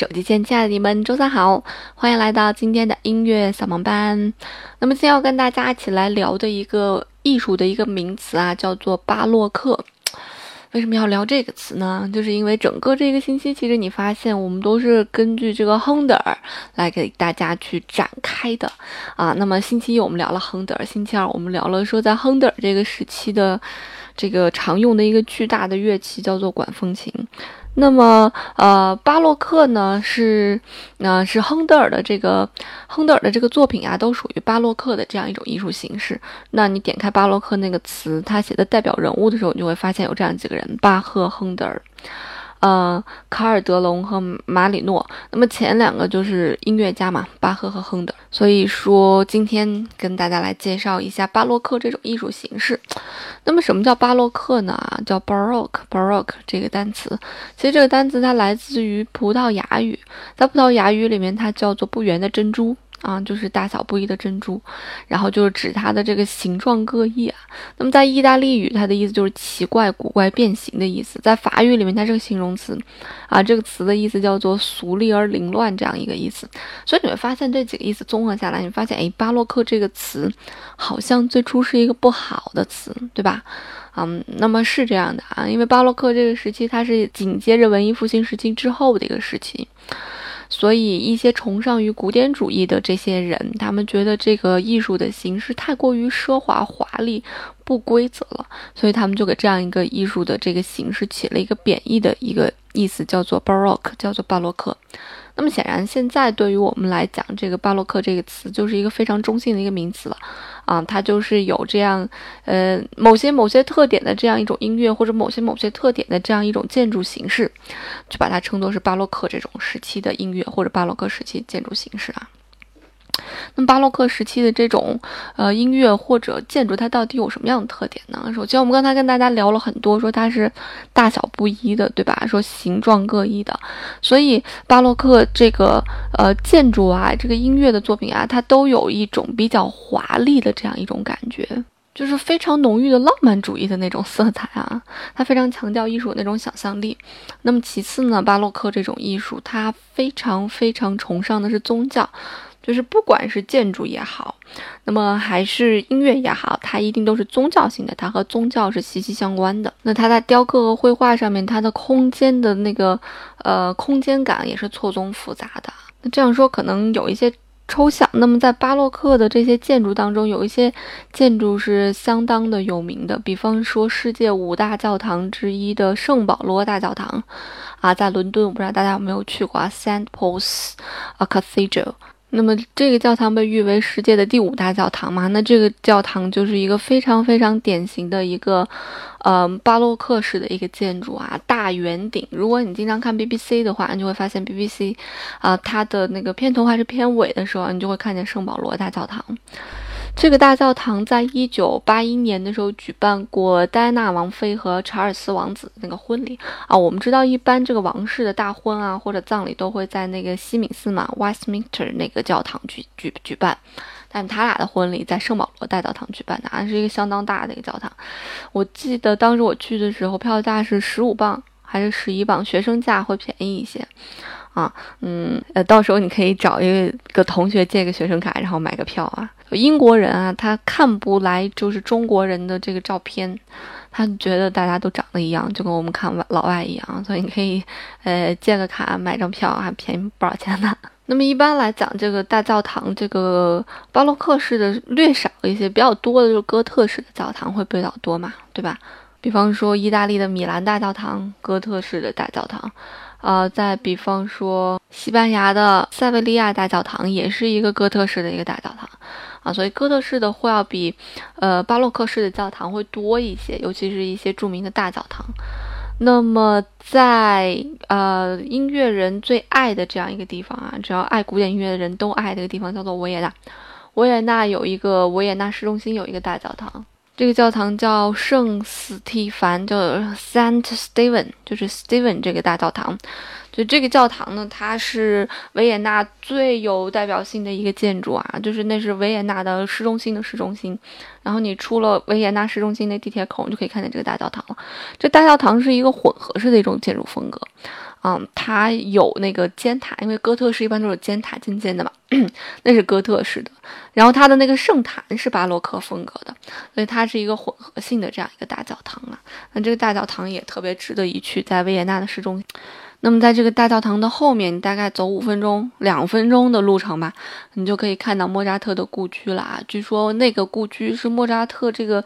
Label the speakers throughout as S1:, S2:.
S1: 手机前，亲爱的你们，周三好，欢迎来到今天的音乐扫盲班。那么今天要跟大家一起来聊的一个艺术的一个名词啊，叫做巴洛克。为什么要聊这个词呢？就是因为整个这个星期，其实你发现我们都是根据这个亨德尔来给大家去展开的啊。那么星期一我们聊了亨德尔，星期二我们聊了说在亨德尔这个时期的这个常用的一个巨大的乐器叫做管风琴。那么，呃，巴洛克呢是，呃，是亨德尔的这个亨德尔的这个作品啊，都属于巴洛克的这样一种艺术形式。那你点开巴洛克那个词，他写的代表人物的时候，你就会发现有这样几个人：巴赫、亨德尔。呃，卡尔德隆和马里诺，那么前两个就是音乐家嘛，巴赫和亨德。所以说，今天跟大家来介绍一下巴洛克这种艺术形式。那么，什么叫巴洛克呢？啊叫 Baroque，Baroque 这个单词，其实这个单词它来自于葡萄牙语，在葡萄牙语里面，它叫做不圆的珍珠。啊，就是大小不一的珍珠，然后就是指它的这个形状各异啊。那么在意大利语，它的意思就是奇怪、古怪、变形的意思。在法语里面，它是个形容词，啊，这个词的意思叫做俗丽而凌乱这样一个意思。所以你会发现这几个意思综合下来，你发现，哎，巴洛克这个词好像最初是一个不好的词，对吧？嗯，那么是这样的啊，因为巴洛克这个时期，它是紧接着文艺复兴时期之后的一个时期。所以，一些崇尚于古典主义的这些人，他们觉得这个艺术的形式太过于奢华、华丽、不规则了，所以他们就给这样一个艺术的这个形式起了一个贬义的一个意思，叫做 Baroque，叫做巴洛克。那么显然，现在对于我们来讲，这个巴洛克这个词就是一个非常中性的一个名词了。啊，它就是有这样，呃，某些某些特点的这样一种音乐，或者某些某些特点的这样一种建筑形式，就把它称作是巴洛克这种时期的音乐，或者巴洛克时期建筑形式啊。那么巴洛克时期的这种呃音乐或者建筑，它到底有什么样的特点呢？首先，我们刚才跟大家聊了很多，说它是大小不一的，对吧？说形状各异的，所以巴洛克这个呃建筑啊，这个音乐的作品啊，它都有一种比较华丽的这样一种感觉，就是非常浓郁的浪漫主义的那种色彩啊，它非常强调艺术那种想象力。那么其次呢，巴洛克这种艺术，它非常非常崇尚的是宗教。就是不管是建筑也好，那么还是音乐也好，它一定都是宗教性的，它和宗教是息息相关的。那它在雕刻和绘画上面，它的空间的那个呃空间感也是错综复杂的。那这样说可能有一些抽象。那么在巴洛克的这些建筑当中，有一些建筑是相当的有名的，比方说世界五大教堂之一的圣保罗大教堂啊，在伦敦，我不知道大家有没有去过啊，Saint Paul's Cathedral。那么这个教堂被誉为世界的第五大教堂嘛？那这个教堂就是一个非常非常典型的一个，呃，巴洛克式的一个建筑啊，大圆顶。如果你经常看 BBC 的话，你就会发现 BBC，啊，它的那个片头还是片尾的时候，你就会看见圣保罗大教堂。这个大教堂在一九八一年的时候举办过戴安娜王妃和查尔斯王子那个婚礼啊。我们知道，一般这个王室的大婚啊或者葬礼都会在那个西敏寺嘛 （Westminster） 那个教堂举举举办，但他俩的婚礼在圣保罗大教堂举办的，啊，是一个相当大的一个教堂。我记得当时我去的时候，票价是十五磅还是十一磅，学生价会便宜一些。啊，嗯，呃，到时候你可以找一个同学借个学生卡，然后买个票啊。英国人啊，他看不来就是中国人的这个照片，他觉得大家都长得一样，就跟我们看老外一样，所以你可以，呃，借个卡买张票，还便宜不少钱呢。那么一般来讲，这个大教堂，这个巴洛克式的略少一些，比较多的就是哥特式的教堂会比较多嘛，对吧？比方说意大利的米兰大教堂，哥特式的大教堂。呃，再比方说，西班牙的塞维利亚大教堂也是一个哥特式的一个大教堂，啊，所以哥特式的会要比，呃，巴洛克式的教堂会多一些，尤其是一些著名的大教堂。那么，在呃音乐人最爱的这样一个地方啊，只要爱古典音乐的人都爱这个地方，叫做维也纳。维也纳有一个维也纳市中心有一个大教堂。这个教堂叫圣斯蒂凡，叫 Saint Stephen，就是 Stephen 这个大教堂。就这个教堂呢，它是维也纳最有代表性的一个建筑啊，就是那是维也纳的市中心的市中心。然后你出了维也纳市中心的地铁口，你就可以看见这个大教堂了。这大教堂是一个混合式的一种建筑风格嗯，它有那个尖塔，因为哥特式一般都是尖塔尖尖的嘛，那是哥特式的。然后它的那个圣坛是巴洛克风格的，所以它是一个混合性的这样一个大教堂啊。那这个大教堂也特别值得一去，在维也纳的市中心。那么，在这个大教堂的后面，你大概走五分钟、两分钟的路程吧，你就可以看到莫扎特的故居了啊。据说那个故居是莫扎特这个，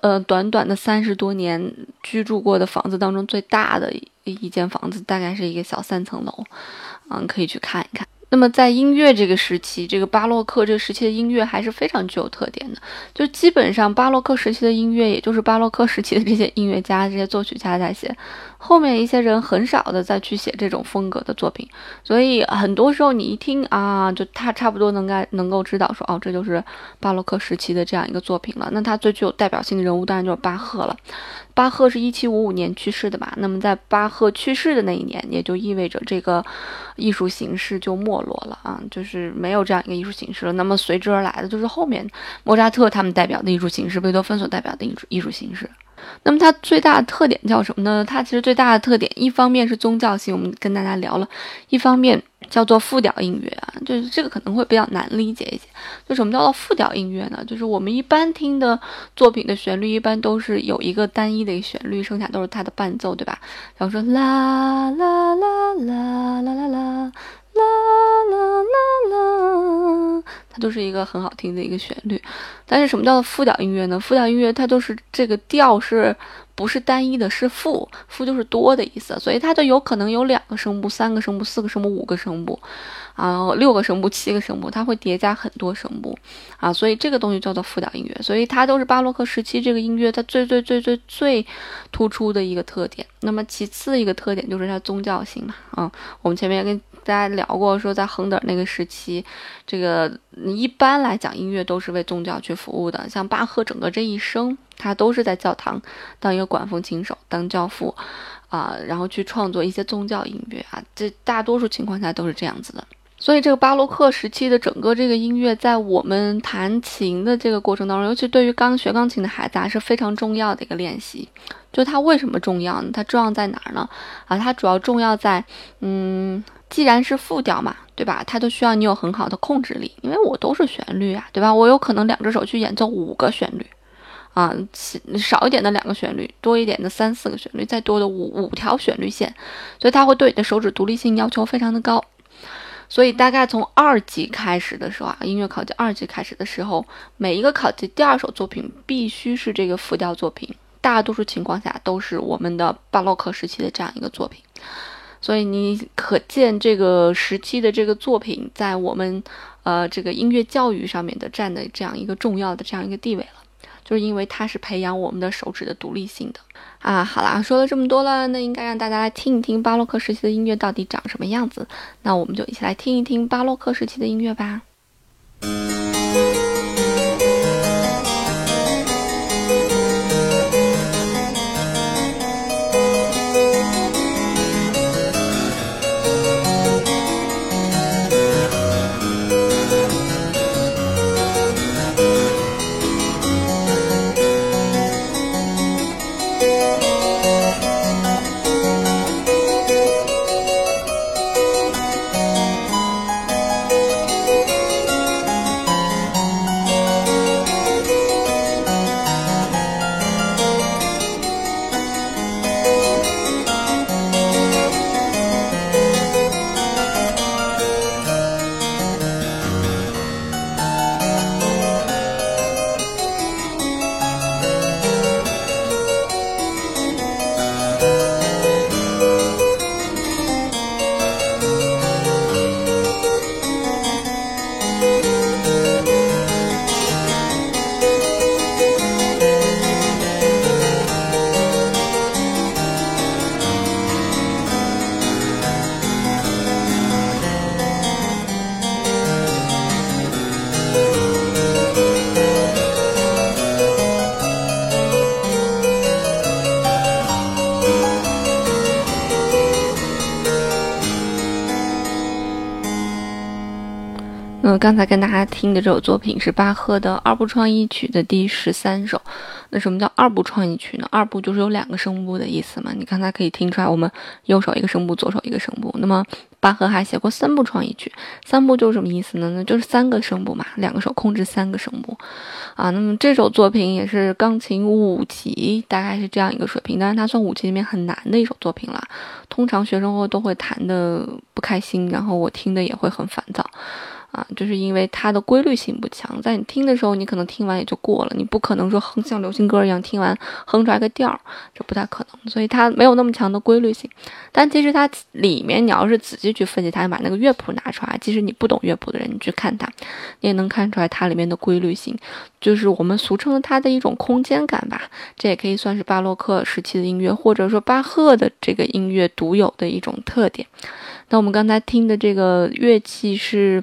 S1: 呃，短短的三十多年居住过的房子当中最大的一一间房子，大概是一个小三层楼，嗯，可以去看一看。那么在音乐这个时期，这个巴洛克这个时期的音乐还是非常具有特点的。就基本上巴洛克时期的音乐，也就是巴洛克时期的这些音乐家、这些作曲家在写，后面一些人很少的再去写这种风格的作品。所以很多时候你一听啊，就他差不多能该能够知道说，哦，这就是巴洛克时期的这样一个作品了。那他最具有代表性的人物当然就是巴赫了。巴赫是一七五五年去世的吧？那么在巴赫去世的那一年，也就意味着这个艺术形式就没落了啊，就是没有这样一个艺术形式了。那么随之而来的就是后面莫扎特他们代表的艺术形式，贝多芬所代表的艺术艺术形式。那么它最大的特点叫什么呢？它其实最大的特点，一方面是宗教性，我们跟大家聊了；一方面叫做复调音乐啊，就是这个可能会比较难理解一些。就什么叫做复调音乐呢？就是我们一般听的作品的旋律，一般都是有一个单一的旋律，剩下都是它的伴奏，对吧？比方说啦啦啦啦啦啦啦。啦啦啦啦，它就是一个很好听的一个旋律。但是什么叫做复调音乐呢？复调音乐它就是这个调是不是单一的？是复，复就是多的意思，所以它就有可能有两个声部、三个声部、四个声部、五个声部，啊，六个声部、七个声部，它会叠加很多声部，啊，所以这个东西叫做复调音乐。所以它都是巴洛克时期这个音乐它最最最最最突出的一个特点。那么其次一个特点就是它宗教性嘛，啊，我们前面跟大家聊过，说在亨德尔那个时期，这个一般来讲，音乐都是为宗教去服务的。像巴赫整个这一生，他都是在教堂当一个管风琴手，当教父，啊，然后去创作一些宗教音乐啊。这大多数情况下都是这样子的。所以，这个巴洛克时期的整个这个音乐，在我们弹琴的这个过程当中，尤其对于刚学钢琴的孩子，还是非常重要的一个练习。就它为什么重要呢？它重要在哪儿呢？啊，它主要重要在，嗯。既然是复调嘛，对吧？它都需要你有很好的控制力，因为我都是旋律啊，对吧？我有可能两只手去演奏五个旋律，啊，少一点的两个旋律，多一点的三四个旋律，再多的五五条旋律线，所以它会对你的手指独立性要求非常的高。所以大概从二级开始的时候啊，音乐考级二级开始的时候，每一个考级第二首作品必须是这个复调作品，大多数情况下都是我们的巴洛克时期的这样一个作品。所以你可见这个时期的这个作品在我们，呃，这个音乐教育上面的占的这样一个重要的这样一个地位了，就是因为它是培养我们的手指的独立性的啊。好啦，说了这么多了，那应该让大家来听一听巴洛克时期的音乐到底长什么样子。那我们就一起来听一听巴洛克时期的音乐吧。那刚才跟大家听的这首作品是巴赫的二部创意曲的第十三首。那什么叫二部创意曲呢？二部就是有两个声部的意思嘛。你刚才可以听出来，我们右手一个声部，左手一个声部。那么巴赫还写过三部创意曲，三部就是什么意思呢？那就是三个声部嘛，两个手控制三个声部啊。那么这首作品也是钢琴五级，大概是这样一个水平，但是它算五级里面很难的一首作品了。通常学生会都会弹的不开心，然后我听的也会很烦躁。啊，就是因为它的规律性不强，在你听的时候，你可能听完也就过了，你不可能说哼像流行歌一样听完哼出来个调儿，这不太可能，所以它没有那么强的规律性。但其实它里面，你要是仔细去分析它，把那个乐谱拿出来，即使你不懂乐谱的人，你去看它，你也能看出来它里面的规律性，就是我们俗称的它的一种空间感吧。这也可以算是巴洛克时期的音乐，或者说巴赫的这个音乐独有的一种特点。那我们刚才听的这个乐器是，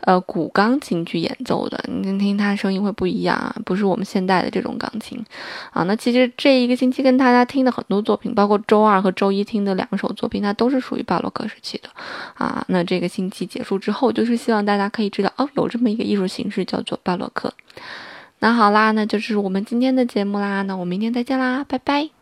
S1: 呃，古钢琴去演奏的，你听听它声音会不一样啊，不是我们现代的这种钢琴，啊，那其实这一个星期跟大家听的很多作品，包括周二和周一听的两首作品，它都是属于巴洛克时期的，啊，那这个星期结束之后，就是希望大家可以知道，哦，有这么一个艺术形式叫做巴洛克。那好啦，那就是我们今天的节目啦，那我明天再见啦，拜拜。